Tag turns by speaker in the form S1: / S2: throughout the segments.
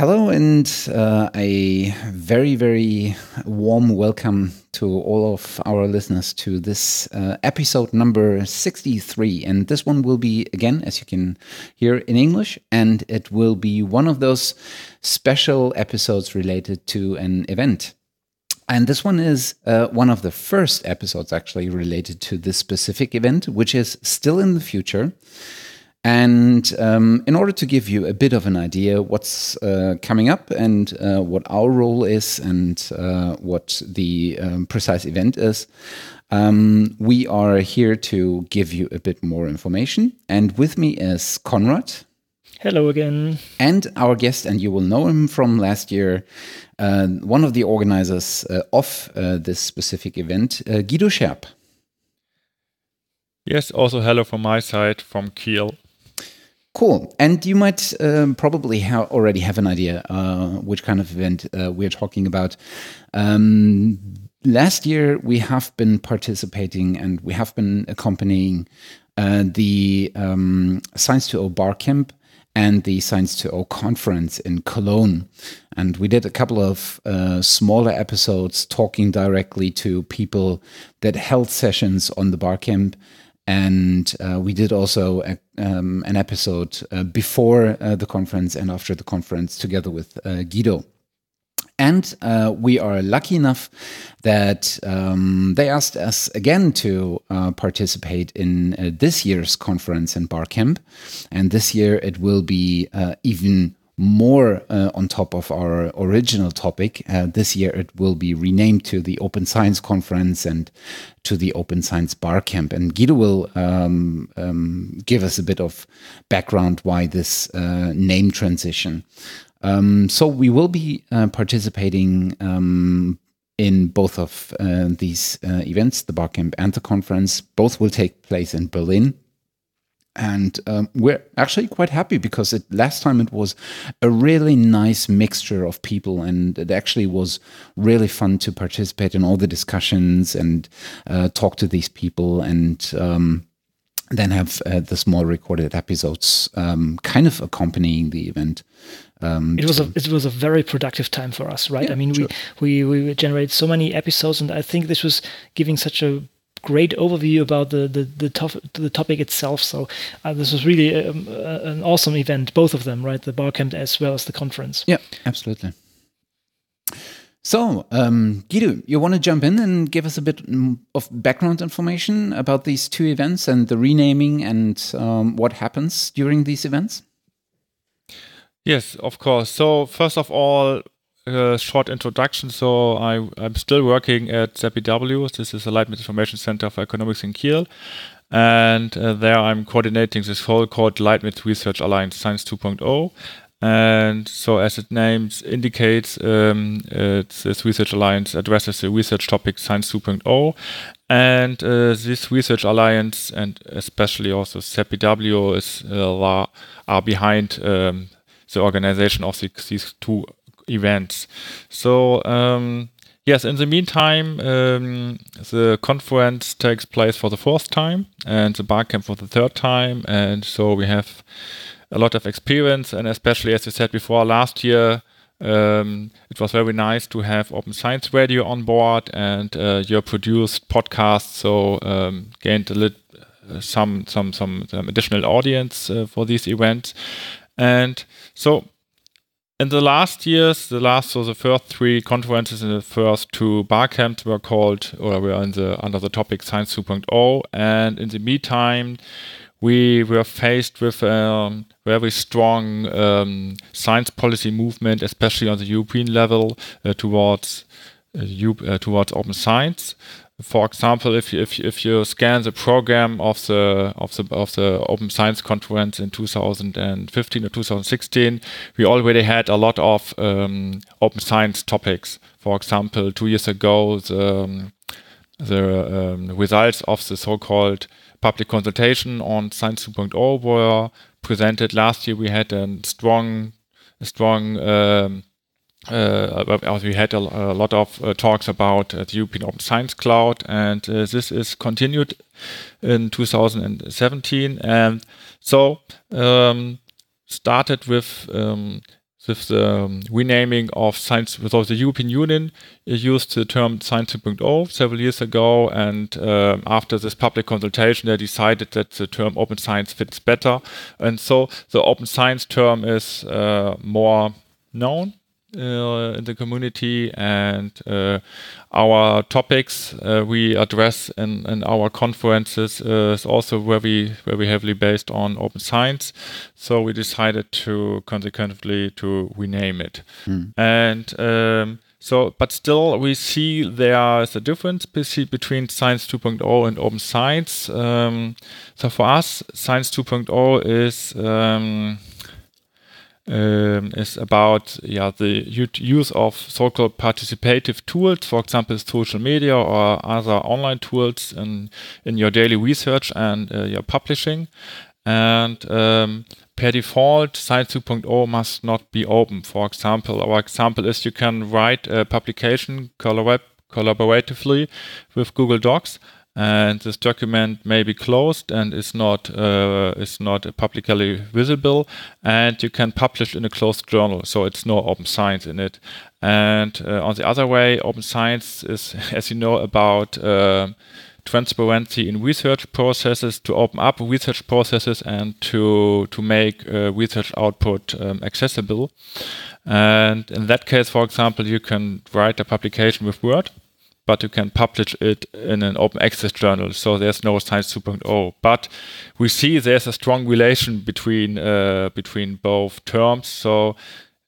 S1: Hello, and uh, a very, very warm welcome to all of our listeners to this uh, episode number 63. And this one will be, again, as you can hear, in English, and it will be one of those special episodes related to an event. And this one is uh, one of the first episodes actually related to this specific event, which is still in the future. And um, in order to give you a bit of an idea what's uh, coming up and uh, what our role is and uh, what the um, precise event is, um, we are here to give you a bit more information. And with me is Konrad.
S2: Hello again.
S1: And our guest, and you will know him from last year, uh, one of the organizers uh, of uh, this specific event, Guido Scherp.
S3: Yes, also hello from my side from Kiel.
S1: Cool. And you might um, probably ha already have an idea uh, which kind of event uh, we're talking about. Um, last year, we have been participating and we have been accompanying uh, the um, Science to O Bar Camp and the Science 2O conference in Cologne. And we did a couple of uh, smaller episodes talking directly to people that held sessions on the bar camp and uh, we did also a, um, an episode uh, before uh, the conference and after the conference together with uh, Guido. And uh, we are lucky enough that um, they asked us again to uh, participate in this year's conference in Barcamp. And this year it will be even more uh, on top of our original topic. Uh, this year it will be renamed to the Open Science Conference and to the Open Science Bar Camp. And Guido will um, um, give us a bit of background why this uh, name transition. Um, so we will be uh, participating um, in both of uh, these uh, events, the Bar Camp and the conference. Both will take place in Berlin and um, we're actually quite happy because it, last time it was a really nice mixture of people and it actually was really fun to participate in all the discussions and uh, talk to these people and um, then have uh, the small recorded episodes um, kind of accompanying the event.
S2: Um, it was a it was a very productive time for us, right?
S1: Yeah,
S2: I mean,
S1: sure.
S2: we, we we generated so many episodes, and I think this was giving such a great overview about the the the, tof- the topic itself. So uh, this was really um, uh, an awesome event, both of them, right? The barcamp as well as the conference.
S1: Yeah, absolutely. So, um, Guido, you want to jump in and give us a bit mm, of background information about these two events and the renaming and um, what happens during these events?
S3: Yes, of course. So, first of all, a short introduction. So I, I'm still working at ZBW. This is the Leibniz Information Center for Economics in Kiel. And uh, there I'm coordinating this whole called Leibniz Research Alliance Science 2.0. And so, as it names indicates, um, this research alliance addresses the research topic Science 2.0. And uh, this research alliance, and especially also ZBW, is uh, are behind um, the organization of the, these two events. So um, yes, in the meantime, um, the conference takes place for the fourth time and the barcamp for the third time, and so we have a lot of experience. And especially as you said before, last year. Um, it was very nice to have Open Science Radio on board and uh, your produced podcast, so um, gained a little uh, some some some additional audience uh, for these events. And so in the last years, the last so the first three conferences and the first two bar camps were called or were in the under the topic Science 2.0, and in the meantime, we were faced with a um, very strong um, science policy movement, especially on the European level, uh, towards uh, uh, towards open science for example, if you, if you, if you scan the program of the of the of the Open Science Conference in 2015 or 2016, we already had a lot of um, open science topics. For example, two years ago, the um, the um, results of the so-called public consultation on Science 2.0 were presented. Last year, we had a strong strong um, we had a, a lot of uh, talks about uh, the European Open Science Cloud, and uh, this is continued in 2017. And so, um, started with um, with the renaming of science, so the European Union it used the term Science 2.0 several years ago, and after this public consultation, they decided that the term open science fits better, and so the open science term is uh, more known uh, in the community and uh, our topics uh, we address in, in our conferences is also very very heavily based on open science so we decided to consequently to rename it mm. and um, so, but still, we see there is a difference between Science 2.0 and Open Science. Um, so, for us, Science 2.0 is um, um, is about yeah the use of so-called participative tools, for example, social media or other online tools in in your daily research and uh, your publishing. And um, per default, Science 2.0 must not be open. For example, our example is you can write a publication collab collaboratively with Google Docs and this document may be closed and is not uh, is not publicly visible. And you can publish in a closed journal so it's no open science in it. And uh, on the other way open science is as you know about uh, transparency in research processes to open up research processes and to to make uh, research output um, accessible. And in that case for example you can write a publication with word but you can publish it in an open access journal. So there's no Science 2.0. But we see there's a strong relation between uh, between both terms. So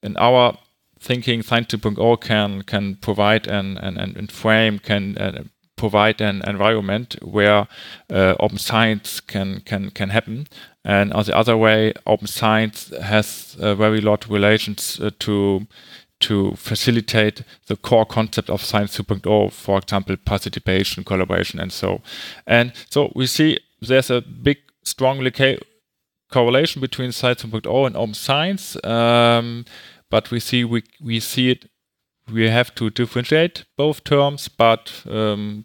S3: in our thinking, Science 2.0 can can provide an an, an frame can uh, provide an environment where uh, open science can can can happen. And on the other way, open science has a very lot relations uh, to to facilitate the core concept of Science 2.0, for example, participation, collaboration, and so. And so we see there's a big, strong correlation between Science 2.0 and Open Science, um, but we see we we see it. We have to differentiate both terms, but um,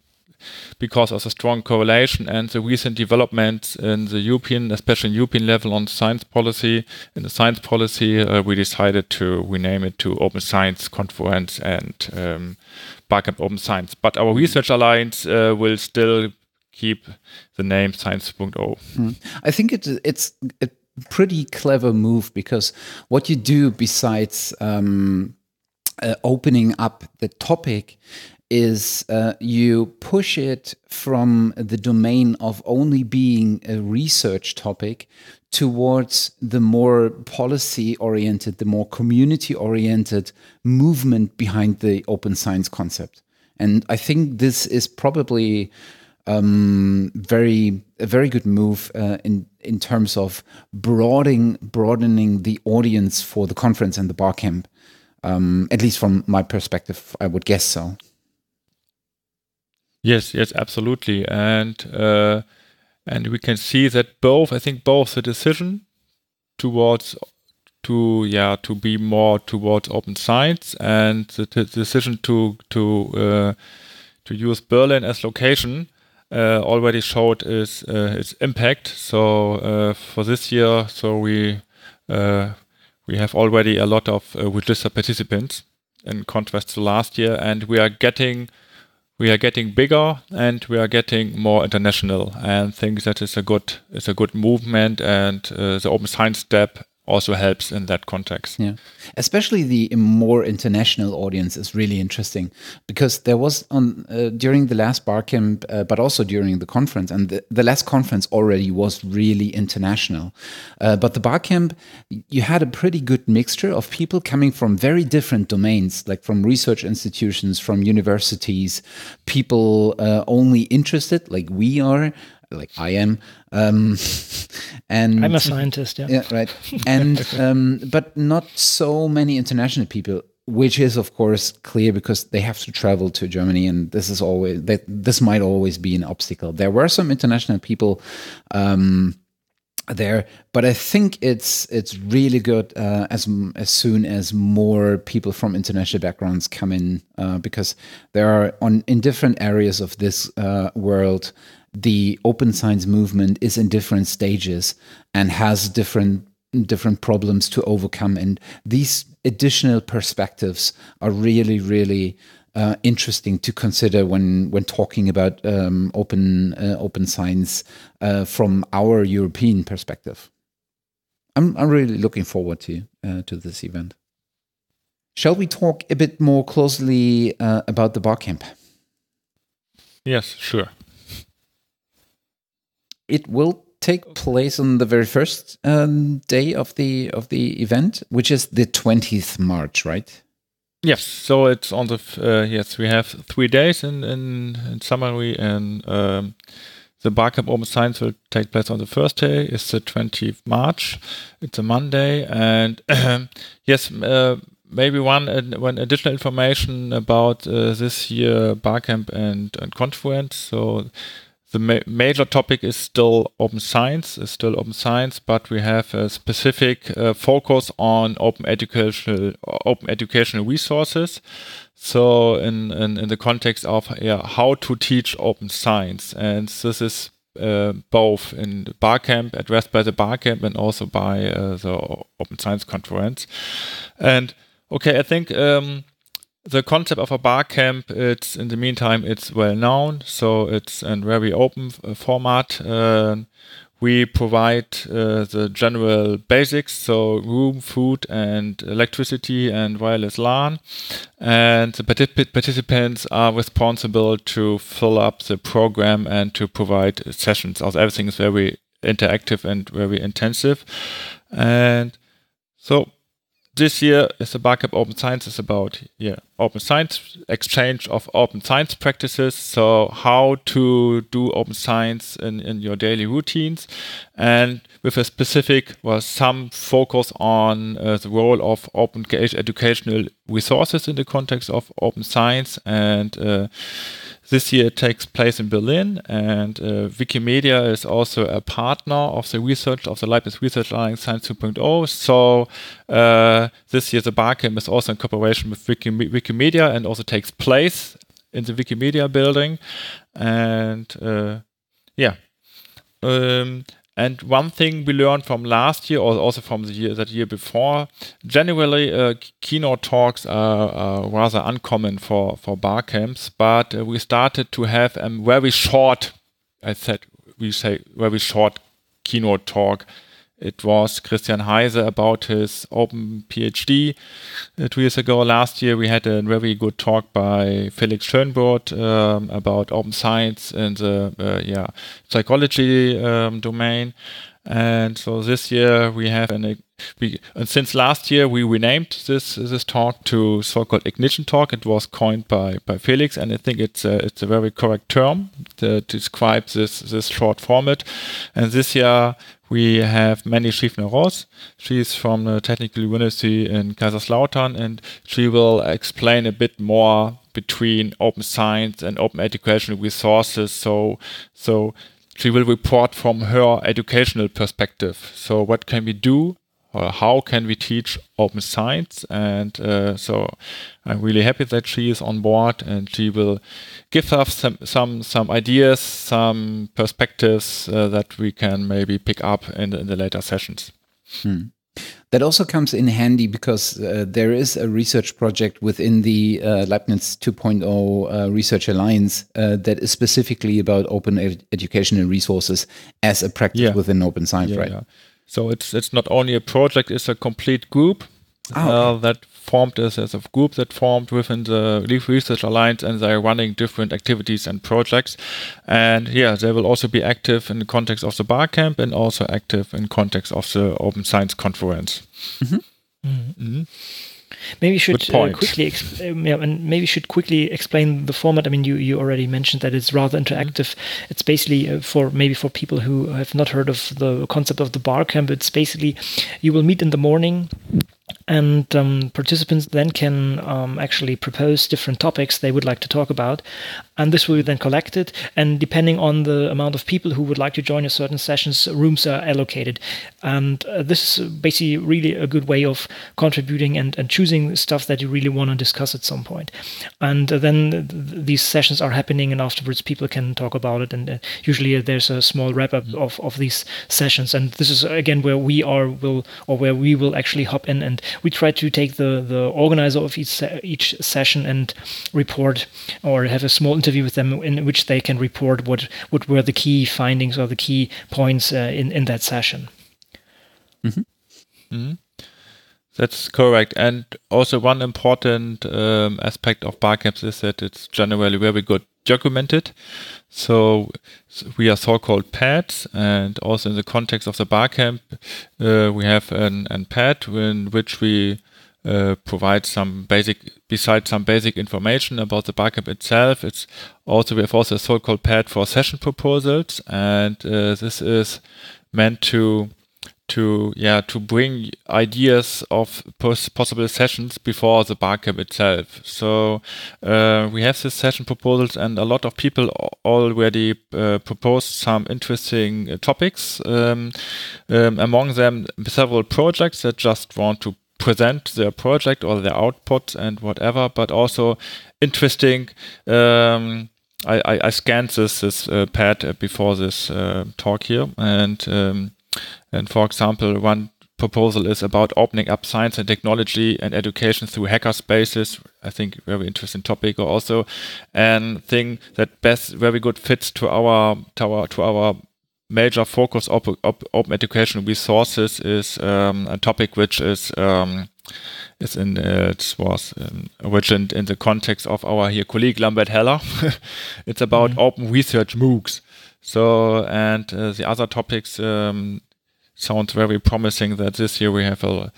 S3: because of the strong correlation and the recent developments in the European, especially European level on science policy. In the science policy, uh, we decided to rename it to Open Science Conference and um, Barcamp Open Science. But our research alliance uh, will still keep the name Science.0. Mm.
S1: I think it, it's a pretty clever move because what you do besides um, uh, opening up the topic is uh, you push it from the domain of only being a research topic towards the more policy oriented, the more community oriented movement behind the open science concept. And I think this is probably um, very a very good move uh, in in terms of broadening broadening the audience for the conference and the bar camp. Um, at least from my perspective, I would guess so.
S3: Yes, yes, absolutely, and uh, and we can see that both. I think both the decision towards to yeah to be more towards open science and the, the decision to to uh, to use Berlin as location uh, already showed its uh, its impact. So uh, for this year, so we uh, we have already a lot of registered participants in contrast to last year, and we are getting we are getting bigger and we are getting more international and think that is a good is a good movement and uh, the open science step also helps in that context.
S1: Yeah, especially the more international audience is really interesting because there was on uh, during the last Barcamp, uh, but also during the conference, and the, the last conference already was really international. Uh, but the Barcamp, you had a pretty good mixture of people coming from very different domains, like from research institutions, from universities, people uh, only interested, like we are, like I am. Um, and
S2: I'm a scientist, yeah.
S1: Yeah, right. And um, but not so many international people, which is of course clear because they have to travel to Germany, and this is always that this might always be an obstacle. There were some international people. Um, there but i think it's it's really good uh, as as soon as more people from international backgrounds come in uh, because there are on in different areas of this uh, world the open science movement is in different stages and has different different problems to overcome, and these additional perspectives are really, really uh, interesting to consider when when talking about um, open uh, open science uh, from our European perspective. I'm I'm really looking forward to uh, to this event. Shall we talk a bit more closely uh, about the Barcamp?
S3: Yes, sure.
S1: It will take place on the very first um, day of the of the event, which is the twentieth March, right?
S3: Yes, so it's on the uh, yes we have three days in in, in summary, and um, the Barcamp Open Science will take place on the first day. It's the 20th March. It's a Monday, and yes, uh, maybe one one additional information about uh, this year Barcamp and and conference. So the ma major topic is still open science, is still open science, but we have a specific uh, focus on open educational open educational resources. So in, in, in the context of yeah, how to teach open science, and this is uh, both in Barcamp addressed by the Barcamp and also by uh, the Open Science Conference. And okay, I think um, the concept of a bar camp it's in the meantime, it's well known. So it's a very open uh, format. Uh, we provide uh, the general basics, so room, food, and electricity, and wireless LAN. And the particip participants are responsible to fill up the program and to provide sessions. Also, everything is very interactive and very intensive. And so this year is the Barcamp Open Science is about yeah open science exchange of open science practices. So how to do open science in, in your daily routines, and with a specific well some focus on uh, the role of open educational resources in the context of open science and. Uh, this year it takes place in Berlin, and uh, Wikimedia is also a partner of the research of the Leibniz Research Alliance Science 2.0. So uh, this year the Barcamp is also in cooperation with Wiki Wikimedia and also takes place in the Wikimedia building. And uh, yeah. Um, and one thing we learned from last year, or also from the year that year before, generally uh, keynote talks are, rather uncommon for for bar camps. But uh, we started to have a very short, I said we say very short keynote talk it was Christian Heise about his open PhD uh, two years ago. Last year, we had a very good talk by Felix Schönbrodt um, about open science in the uh, yeah psychology um, domain. And so this year we have an we and since last year we renamed this this talk to so-called ignition talk. It was coined by by Felix, and I think it's a, it's a very correct term to describe this this short format. And this year we have Mandy Schiefner-Rohs. She's from the Technical University in Kaiserslautern, and she will explain a bit more between open science and open educational resources. So, so she will report from her educational perspective. So, what can we do or how can we teach open science? And uh, so I'm really happy that she is on board and she will give us some some some ideas, some perspectives uh, that we can maybe pick up in the, in the later sessions.
S1: Hmm. That also comes in handy because uh, there is a research project within the uh, Leibniz 2.0 uh, Research Alliance uh, that is specifically about open ed educational resources as a practice yeah. within open science, yeah, right? Yeah.
S3: So it's it's not only a project; it's a complete group oh, okay. uh, that formed as, as a group that formed within the Leaf Research Alliance, and they're running different activities and projects. And yeah, they will also be active in the context of the Barcamp and also active in context of the Open Science Conference. Mm -hmm.
S2: Maybe you should uh, quickly, um, yeah, and maybe should quickly explain the format. I mean, you you already mentioned that it's rather mm-hmm. interactive. Mm-hmm. It's basically uh, for maybe for people who have not heard of the concept of the Barcamp. It's basically you will meet in the morning and um, participants then can um, actually propose different topics they would like to talk about and this will be then collected. And depending on the amount of people who would like to join a certain sessions, rooms are allocated. And uh, this is basically really a good way of contributing and, and choosing stuff that you really want to discuss at some point. And uh, then th- these sessions are happening, and afterwards people can talk about it. And uh, usually there's a small wrap up of, of these sessions. And this is again where we are will or where we will actually hop in and we try to take the the organizer of each each session and report or have a small interview with them in which they can report what what were the key findings or the key points uh, in in that session.
S3: Mm-hmm. Mm-hmm. That's correct. And also one important um, aspect of barcamps is that it's generally very good documented. So, so we are so-called pads, and also in the context of the barcamp, uh, we have an, an pad in which we uh, provide some basic, besides some basic information about the barcamp itself. It's also we have also a so-called pad for session proposals, and uh, this is meant to to yeah to bring ideas of pos possible sessions before the barcamp itself. So uh, we have this session proposals, and a lot of people already uh, proposed some interesting uh, topics. Um, um, among them, several projects that just want to present their project or their output and whatever, but also interesting. Um, I, I, I, scanned this this uh, pad before this uh, talk here, and um, and for example, one proposal is about opening up science and technology and education through hacker spaces. I think very interesting topic. Also, and thing that best very good fits to our to our to our major focus of op open education resources is um, a topic which is um, is in uh, it was um, origined in the context of our here colleague Lambert Heller. it's about mm -hmm. open research MOOCs. So and uh, the other topics um, sound very promising. That this year we have a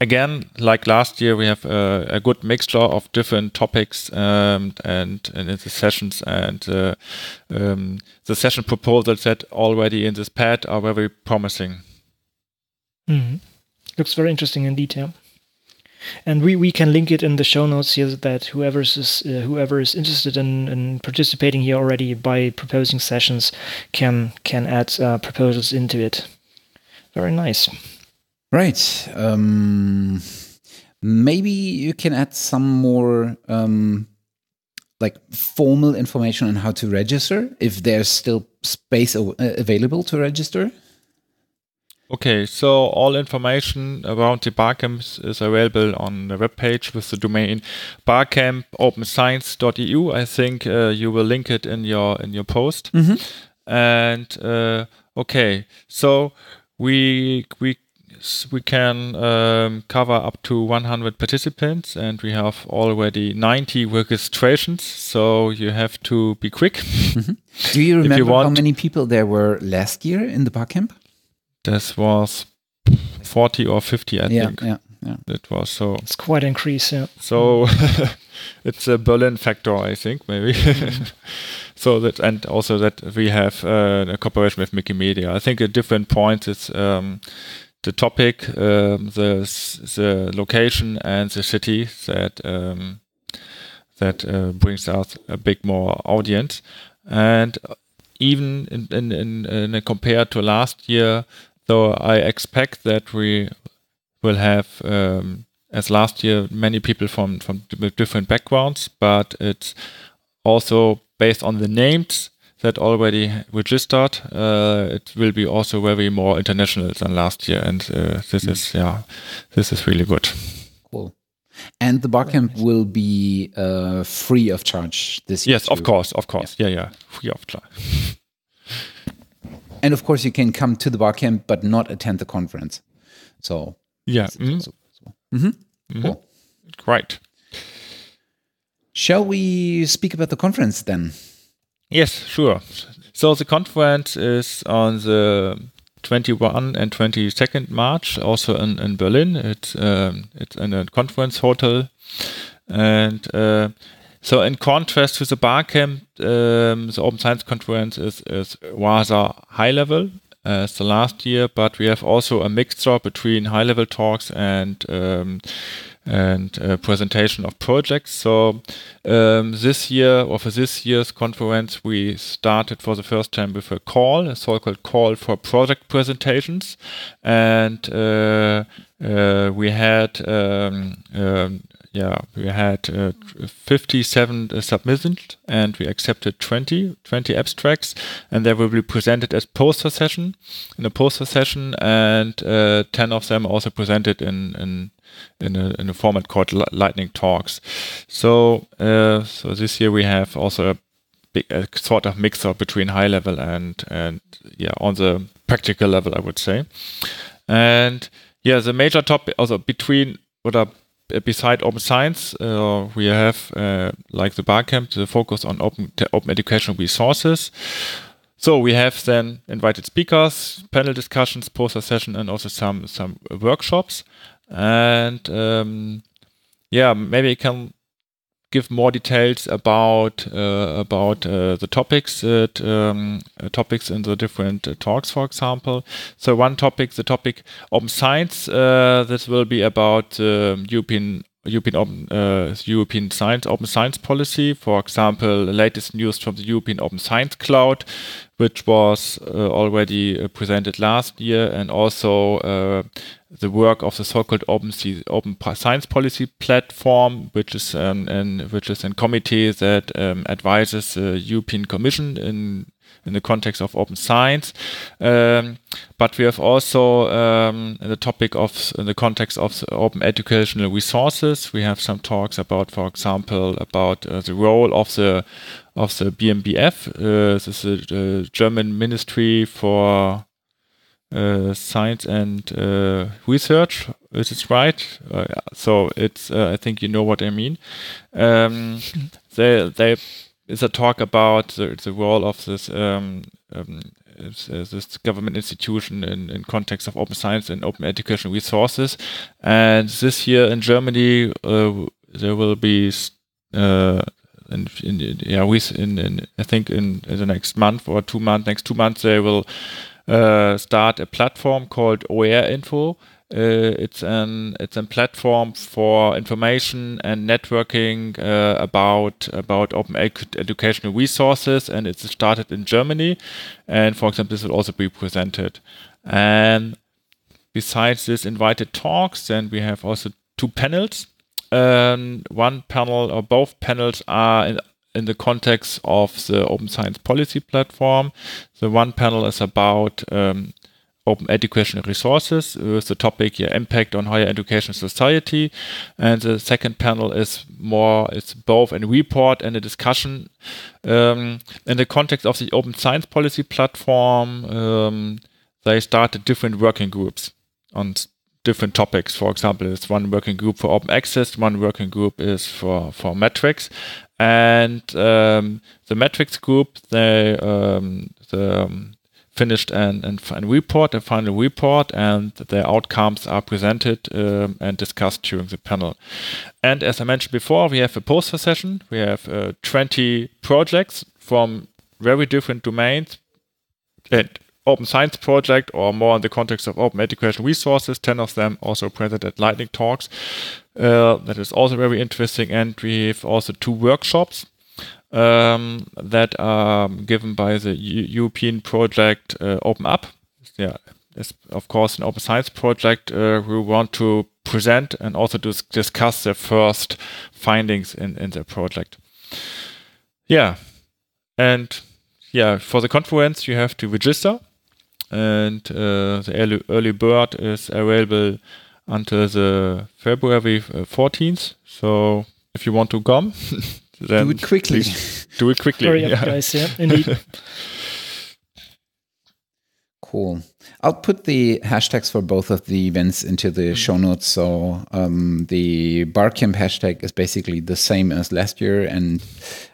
S3: again, like last year, we have a, a good mixture of different topics um, and, and in the sessions and uh, um, the session proposals that already in this pad are very promising.
S2: Mm-hmm. Looks very interesting in detail. And we, we can link it in the show notes here that whoever is uh, whoever is interested in, in participating here already by proposing sessions can can add uh, proposals into it. Very nice.
S1: Right. Um, maybe you can add some more um, like formal information on how to register if there's still space available to register.
S3: Okay, so all information around the barcamps is available on the webpage with the domain barcamp.openscience.eu. I think uh, you will link it in your in your post.
S1: Mm -hmm.
S3: And uh, okay, so we we we can um, cover up to 100 participants and we have already 90 registrations so you have to be quick.
S1: Mm -hmm. do you remember you how many people there were last year in the barcamp
S3: this was 40 or 50 i
S1: yeah,
S3: think.
S1: yeah yeah.
S3: It was so.
S2: It's quite an increase yeah.
S3: So it's a berlin factor i think maybe. Mm-hmm. so that and also that we have uh, a cooperation with Wikimedia. I think at different points it's um, the topic, um, the the location, and the city that um, that uh, brings out a big more audience. And even in, in, in, in compared to last year, though I expect that we will have um, as last year many people from from different backgrounds, but it's also based on the names that already registered, uh, it will be also very more international than last year, and uh, this mm. is yeah, this is really good.
S1: Cool. And the barcamp will be uh, free of charge this year.
S3: Yes, too. of course, of course, yeah, yeah, yeah free of charge.
S1: and of course, you can come to the barcamp but not attend the conference. So
S3: yeah, mm -hmm.
S1: mm -hmm. cool.
S3: Great.
S1: Shall we speak about the conference then?
S3: Yes, sure. So the conference is on the 21 and 22nd March, also in, in Berlin. It's um, it's in a conference hotel, and uh, so in contrast to the Barcamp, um, the Open Science Conference is is rather high level as the last year, but we have also a mixture between high level talks and um, and uh, presentation of projects. So um, this year, or for this year's conference, we started for the first time with a call, a so-called call for project presentations, and uh, uh, we had um, um, yeah, we had uh, 57 uh, submissions and we accepted 20, 20 abstracts and they will be presented as poster session in a poster session and uh, 10 of them also presented in, in in a, in a format called lightning talks. So uh, so this year we have also a big a sort of mixer between high level and and yeah on the practical level I would say. And yeah, the major topic also between what are beside open science, uh, we have uh, like the Barcamp, the focus on open open educational resources. So we have then invited speakers, panel discussions, poster session, and also some some workshops. And um, yeah, maybe you can give more details about uh, about uh, the topics that, um, uh, topics in the different talks, for example. So one topic, the topic open science, this will be about the European European open, uh, European science open science policy. For example, latest news from the European Open Science Cloud, which was uh, already presented last year, and also the work of the so-called Open, open Science Policy Platform, which is an, which is a committee that um, advises the European Commission in in the context of open science. Um, but we have also um, the topic of in the context of open educational resources. We have some talks about, for example, about uh, the role of the of the BMBF. Uh, this is the German Ministry for Science and uh, Research. Is it right? Uh, so it's. Uh, I think you know what I mean. Um, they they is a talk about the, the role of this um, um, this government institution in, in context of open science and open educational resources. And this year in Germany, uh, there will be uh, in, in, yeah, in, in, I think in, in, the next month or two months, next two months, they will uh, start a platform called OER Info, uh, it's an it's a platform for information and networking uh, about about open ed educational resources, and it's started in Germany. And for example, this will also be presented. And besides this invited talks, then we have also two panels. Um, one panel or both panels are in, in the context of the Open Science Policy Platform. The one panel is about um, open educational resources with the topic yeah, impact on higher education society. And the second panel is more, it's both a report and a discussion. Um, in the context of the open science policy platform, um, they started different working groups on different topics. For example, it's one working group for open access, one working group is for, for metrics. And um, the metrics group, they, um, the, um, finished an, an, an, report, a final report, and the outcomes are presented um, and discussed during the panel. And as I mentioned before, we have a poster session. We have uh, 20 projects from very different domains. And open science project or more in the context of open education resources 10 of them also presented at lightning talks uh, that is also very interesting and we have also two workshops um, that are given by the U European project uh, Open Up. Yeah, it's of course an open science project uh, want to present and also discuss their first findings in, in their project. Yeah, and yeah, for the conference you have to register, and uh, the early, early bird is available until the February 14th. Uh, so if you want to come,
S1: Then do it quickly.
S3: Do it quickly.
S2: Hurry up, yeah. guys. Yeah, indeed.
S1: cool. I'll put the hashtags for both of the events into the mm-hmm. show notes. So um, the Barcamp hashtag is basically the same as last year, and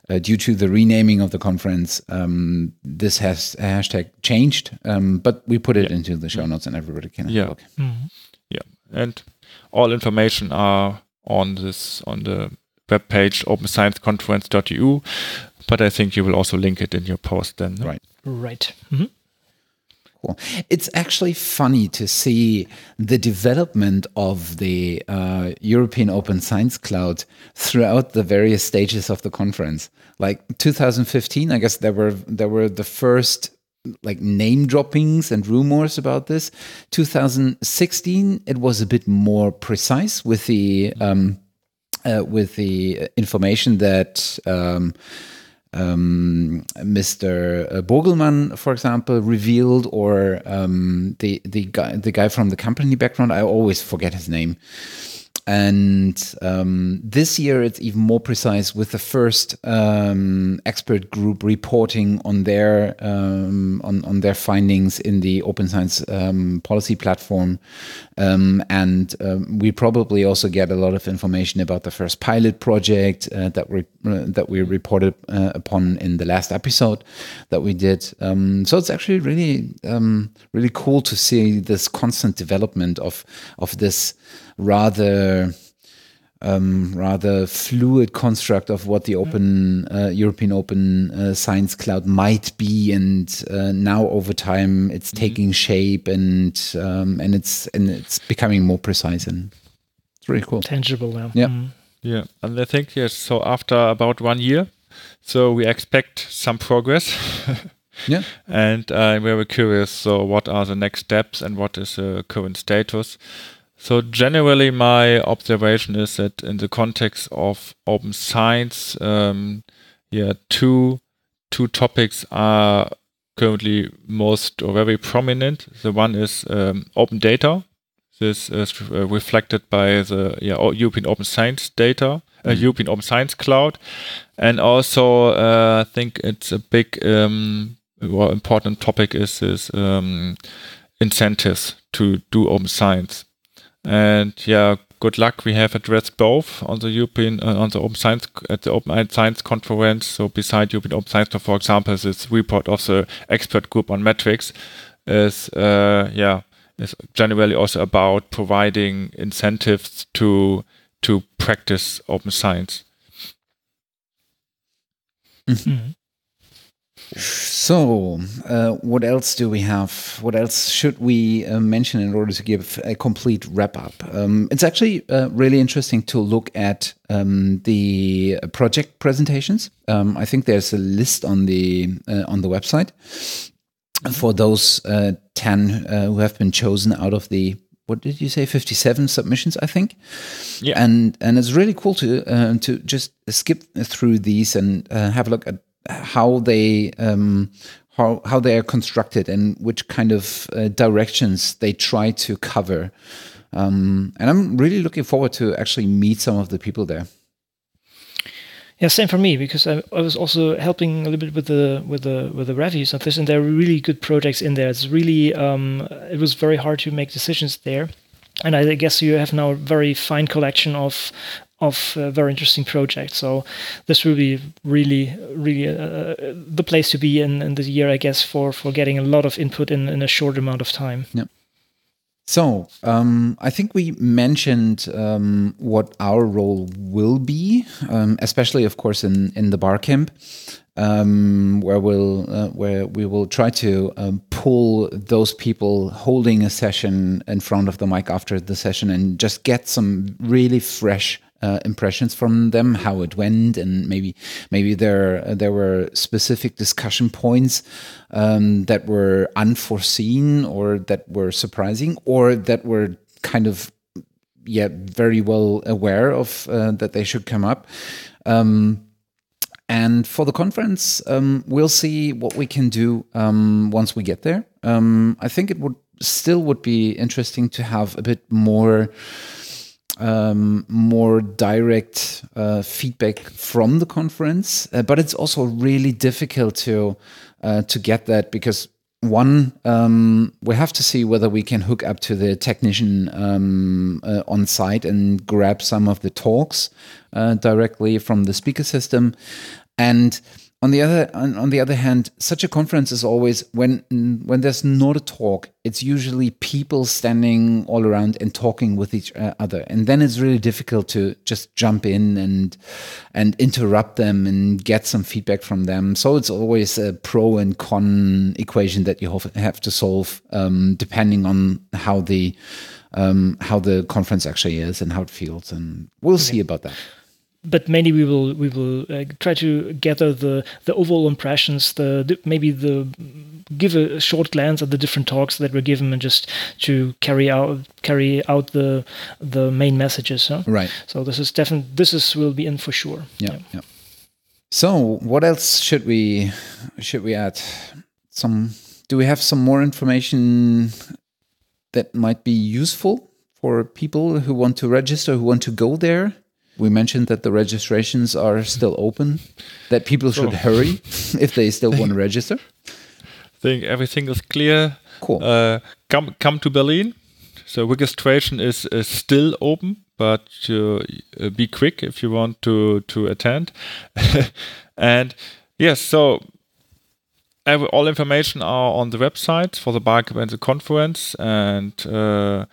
S1: uh, due to the renaming of the conference, um, this has hashtag changed. Um, but we put it yeah. into the show notes, and everybody can
S3: yeah.
S1: look.
S3: Mm-hmm. Yeah, and all information are on this on the web webpage openscienceconference.eu, but I think you will also link it in your post then.
S1: Right.
S2: Right. Mm-hmm.
S1: Cool. It's actually funny to see the development of the uh, European Open Science Cloud throughout the various stages of the conference. Like 2015, I guess there were there were the first like name droppings and rumors about this. 2016, it was a bit more precise with the um, uh, with the information that. Um, um, Mr. Uh, Burgelman, for example, revealed, or um, the the guy the guy from the company background. I always forget his name. And um, this year, it's even more precise with the first um, expert group reporting on their um, on, on their findings in the Open Science um, policy platform, um, and um, we probably also get a lot of information about the first pilot project uh, that we uh, that we reported uh, upon in the last episode that we did. so it's actually really really cool to see this constant development of of this rather um, rather fluid construct of what the open uh, European Open uh, Science Cloud might be, and uh, now over time it's mm -hmm. taking shape and um, and it's and it's becoming more precise and it's really cool,
S2: tangible now.
S1: Yeah, mm.
S3: yeah, and I think yes. So after about one year, so we expect some progress.
S1: yeah,
S3: and I'm very curious. So what are the next steps and what is the current status? So generally, my observation is that in the context of open science, um, yeah, two two topics are currently most or very prominent. The one is um, open data. This is uh, reflected by the yeah, European Open Science data, uh, mm. European Open Science Cloud, and also uh, I think it's a big um, or important topic is this um, incentives to do open science. And yeah, good luck. We have addressed both on the European uh, on the Open Science at the Open Science Conference. So beside European Open Science, for example, this report of the expert group on metrics is uh, yeah is generally also about providing incentives to to practice open science.
S1: Mm -hmm. So, uh, what else do we have? What else should we uh, mention in order to give a complete wrap up? Um, it's actually uh, really interesting to look at um, the project presentations. Um, I think there's a list on the uh, on the website for those uh, ten uh, who have been chosen out of the what did you say 57 submissions i think
S3: yeah
S1: and and it's really cool to uh, to just skip through these and uh, have a look at how they um, how how they are constructed and which kind of uh, directions they try to cover. Um, and I'm really looking forward to actually meet some of the people there.
S2: Yeah, same for me because I, I, was also helping a little bit with the with the with the reviews of this, and there are really good projects in there. It's really um, it was very hard to make decisions there, and I guess you have now a very fine collection of of a very interesting project. So this will be really, really uh, the place to be in, in the year, I guess, for for getting a lot of input in, in a short amount of time.
S1: Yeah. So um, I think we mentioned um, what our role will be, um, especially, of course, in in the Barcamp. Um, where we'll uh, where we will try to um, pull those people holding a session in front of the mic after the session and just get some really fresh uh, impressions from them, how it went, and maybe maybe there there were specific discussion points um, that were unforeseen or that were surprising or that were kind of yeah very well aware of uh, that they should come up. Um, and for the conference, um, we'll see what we can do um, once we get there. Um, I think it would still would be interesting to have a bit more um, more direct uh, feedback from the conference, uh, but it's also really difficult to uh, to get that because one um, we have to see whether we can hook up to the technician um, uh, on site and grab some of the talks uh, directly from the speaker system, and on the other on, on, the other hand, such a conference is always when when there's not a talk, it's usually people standing all around and talking with each uh, other, and then it's really difficult to just jump in and and interrupt them and get some feedback from them. So it's always a pro and con equation that you have to solve um, depending on how the um, how the conference actually is and how it feels, and we'll okay. see about that
S2: but mainly we will we will uh, try to gather the the overall impressions the, the, maybe the give a short glance at the different talks that were given and just to carry out carry out the the main messages huh?
S1: right.
S2: So this is definitely this is will be in for sure.
S1: Yeah, yeah. yeah. So what else should we should we add? Some do we have some more information that might be useful for people who want to register who want to go there we mentioned that the registrations are still open, that people should hurry if they still want to register.
S3: I think everything is clear.
S1: Cool.
S3: Uh, come come to Berlin. So registration is, is still open, but uh, be quick if you want to to attend. and yes, so every, all information are on the website for the Barcamp and the conference, and uh,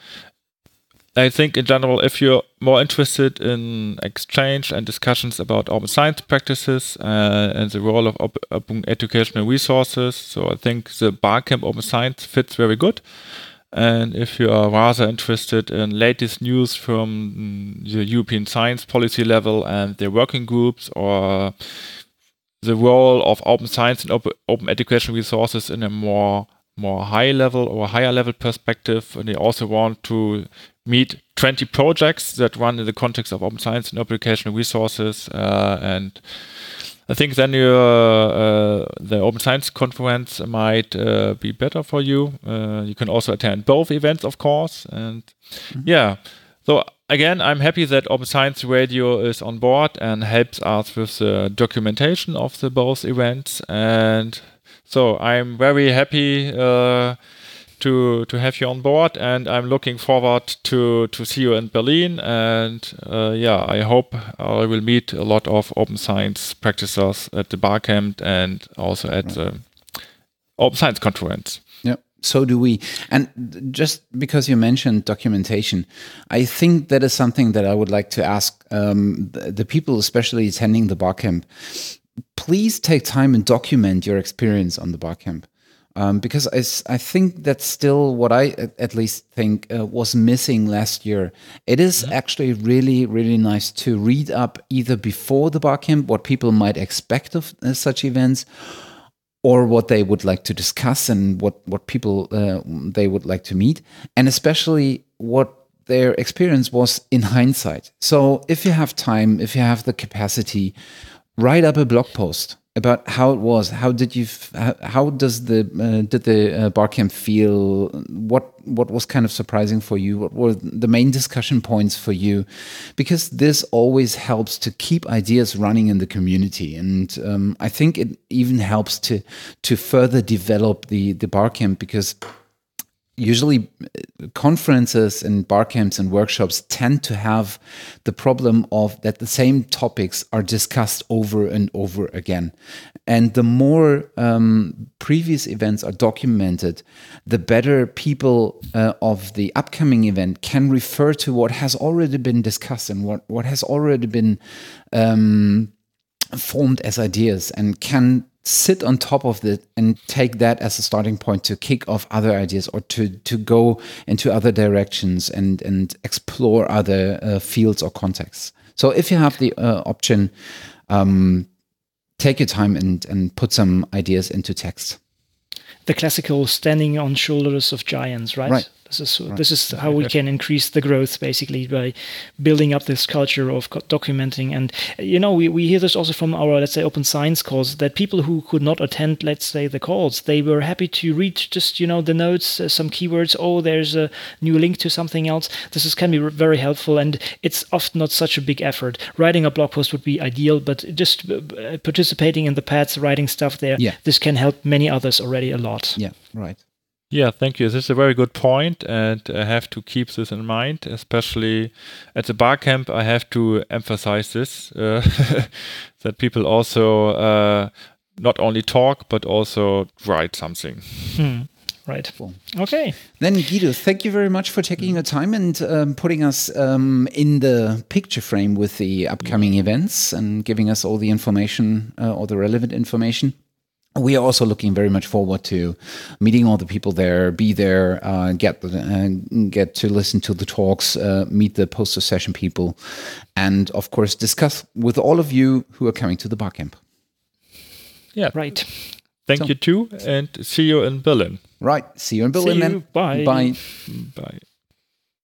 S3: I think in general, if you're more interested in exchange and discussions about open science practices uh, and the role of open educational resources, so I think the Barcamp Open Science fits very good. And if you are rather interested in latest news from the European science policy level and their working groups or the role of open science and open, educational resources in a more more high level or higher level perspective, and they also want to meet 20 projects that run in the context of open science and educational resources. Uh, and I think then your, uh, the Open Science Conference might uh, be better for you. Uh, you can also attend both events, of course. And mm-hmm. yeah, so again, I'm happy that Open Science Radio is on board and helps us with the documentation of the both events. And so I'm very happy uh, to to have you on board, and I'm looking forward to to see you in Berlin. And uh, yeah, I hope I will meet a lot of open science practitioners at the Barcamp and also at the Open Science Conference.
S1: Yeah, so do we. And just because you mentioned documentation, I think that is something that I would like to ask um, the, the, people, especially attending the Barcamp. Please take time and document your experience on the Barcamp um, because I, I think that's still what I at least think uh, was missing last year. It is mm-hmm. actually really, really nice to read up either before the Barcamp what people might expect of uh, such events or what they would like to discuss and what, what people uh, they would like to meet, and especially what their experience was in hindsight. So if you have time, if you have the capacity, write up a blog post about how it was. How did you? How does the uh, did the uh, Barcamp feel? What what was kind of surprising for you? What were the main discussion points for you? Because this always helps to keep ideas running in the community, and um, I think it even helps to to further develop the the Barcamp because usually uh, conferences and bar camps and workshops tend to have the problem of that the same topics are discussed over and over again. And the more um, previous events are documented the better people uh, of the upcoming event can refer to what has already been discussed and what, what has already been um, formed as ideas and can sit on top of it and take that as a starting point to kick off other ideas or to to go into other directions and and explore other uh, fields or contexts. So if you have the uh, option um, take your time and and put some ideas into text.
S2: The classical standing on shoulders of giants right?
S1: Right
S2: this is right. this is how we can increase the growth basically by building up this culture of documenting. And you know, we, we hear this also from our let's say open science calls that people who could not attend let's say the calls, they were happy to read just you know the notes, uh, some keywords. Oh, there's a new link to something else. This is can be very helpful, and it's often not such a big effort. Writing a blog post would be ideal, but just uh, participating in the pads, writing stuff there,
S1: yeah.
S2: this can help many others already a lot.
S1: Yeah, right.
S3: Yeah, thank you. This is a very good point, and I have to keep this in mind, especially at the bar camp. I have to emphasize this uh, that people also uh, not only talk but also write something.
S2: Hmm. Right. Cool. Okay.
S1: Then Guido, thank you very much for taking the time and um, putting us um, in the picture frame with the upcoming yeah. events and giving us all the information, uh, all the relevant information we are also looking very much forward to meeting all the people there, be there, uh, get uh, get to listen to the talks, uh, meet the poster session people, and of course discuss with all of you who are coming to the barcamp.
S3: Yeah,
S2: right.
S3: Thank so. you too, and see you in Berlin.
S1: Right, see you in Berlin.
S2: See you. Bye.
S1: Bye.
S3: Bye.